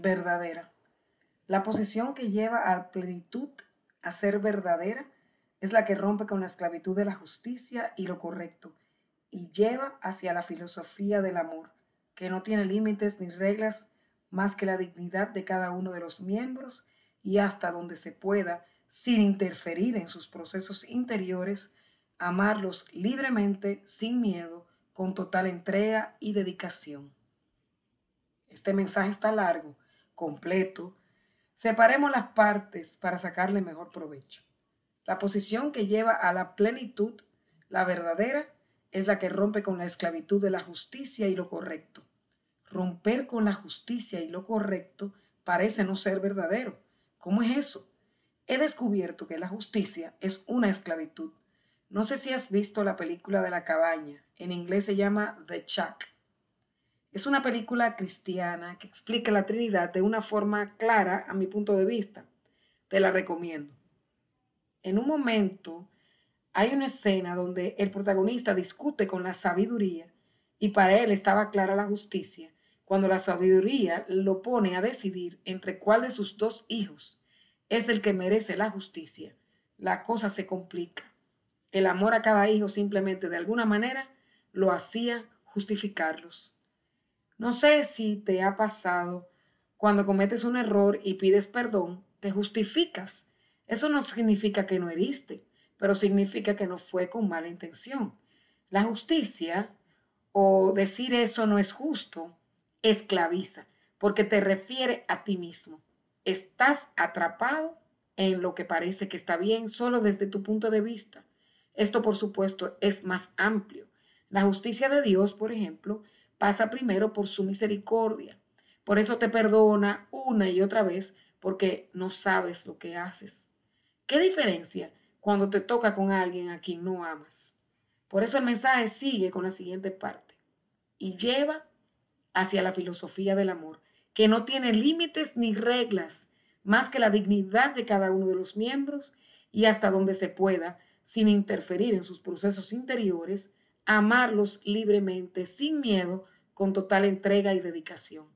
verdadera. La posición que lleva a plenitud a ser verdadera es la que rompe con la esclavitud de la justicia y lo correcto y lleva hacia la filosofía del amor, que no tiene límites ni reglas más que la dignidad de cada uno de los miembros y hasta donde se pueda, sin interferir en sus procesos interiores, amarlos libremente, sin miedo, con total entrega y dedicación. Este mensaje está largo, completo. Separemos las partes para sacarle mejor provecho. La posición que lleva a la plenitud, la verdadera, es la que rompe con la esclavitud de la justicia y lo correcto. Romper con la justicia y lo correcto parece no ser verdadero. ¿Cómo es eso? He descubierto que la justicia es una esclavitud. No sé si has visto la película de la cabaña. En inglés se llama The Chuck. Es una película cristiana que explica la Trinidad de una forma clara a mi punto de vista. Te la recomiendo. En un momento hay una escena donde el protagonista discute con la sabiduría y para él estaba clara la justicia cuando la sabiduría lo pone a decidir entre cuál de sus dos hijos es el que merece la justicia. La cosa se complica. El amor a cada hijo simplemente de alguna manera lo hacía justificarlos. No sé si te ha pasado cuando cometes un error y pides perdón, te justificas. Eso no significa que no heriste, pero significa que no fue con mala intención. La justicia o decir eso no es justo esclaviza, porque te refiere a ti mismo. Estás atrapado en lo que parece que está bien solo desde tu punto de vista. Esto, por supuesto, es más amplio. La justicia de Dios, por ejemplo, pasa primero por su misericordia. Por eso te perdona una y otra vez porque no sabes lo que haces. ¿Qué diferencia cuando te toca con alguien a quien no amas? Por eso el mensaje sigue con la siguiente parte y lleva hacia la filosofía del amor, que no tiene límites ni reglas más que la dignidad de cada uno de los miembros y hasta donde se pueda, sin interferir en sus procesos interiores, amarlos libremente, sin miedo, con total entrega y dedicación.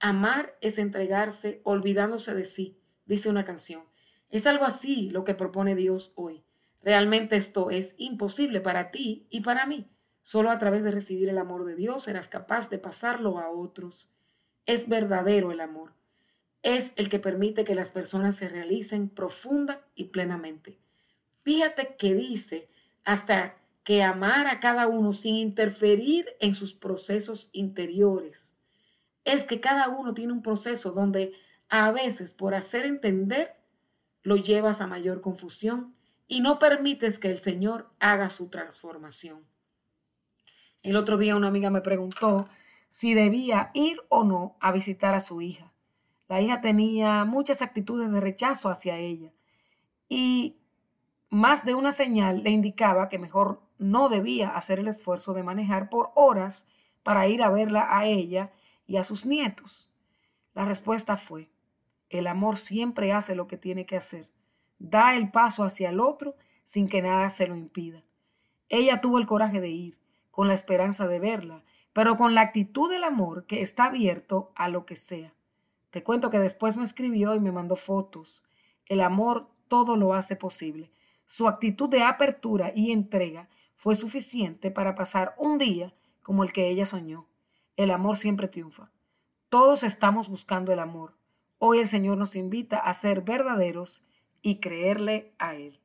Amar es entregarse olvidándose de sí, dice una canción. Es algo así lo que propone Dios hoy. Realmente esto es imposible para ti y para mí. Solo a través de recibir el amor de Dios serás capaz de pasarlo a otros. Es verdadero el amor. Es el que permite que las personas se realicen profunda y plenamente. Fíjate que dice hasta que amar a cada uno sin interferir en sus procesos interiores. Es que cada uno tiene un proceso donde a veces por hacer entender lo llevas a mayor confusión y no permites que el Señor haga su transformación. El otro día una amiga me preguntó si debía ir o no a visitar a su hija. La hija tenía muchas actitudes de rechazo hacia ella y más de una señal le indicaba que mejor no debía hacer el esfuerzo de manejar por horas para ir a verla a ella y a sus nietos. La respuesta fue, el amor siempre hace lo que tiene que hacer, da el paso hacia el otro sin que nada se lo impida. Ella tuvo el coraje de ir, con la esperanza de verla, pero con la actitud del amor que está abierto a lo que sea. Te cuento que después me escribió y me mandó fotos. El amor todo lo hace posible. Su actitud de apertura y entrega fue suficiente para pasar un día como el que ella soñó. El amor siempre triunfa. Todos estamos buscando el amor. Hoy el Señor nos invita a ser verdaderos y creerle a Él.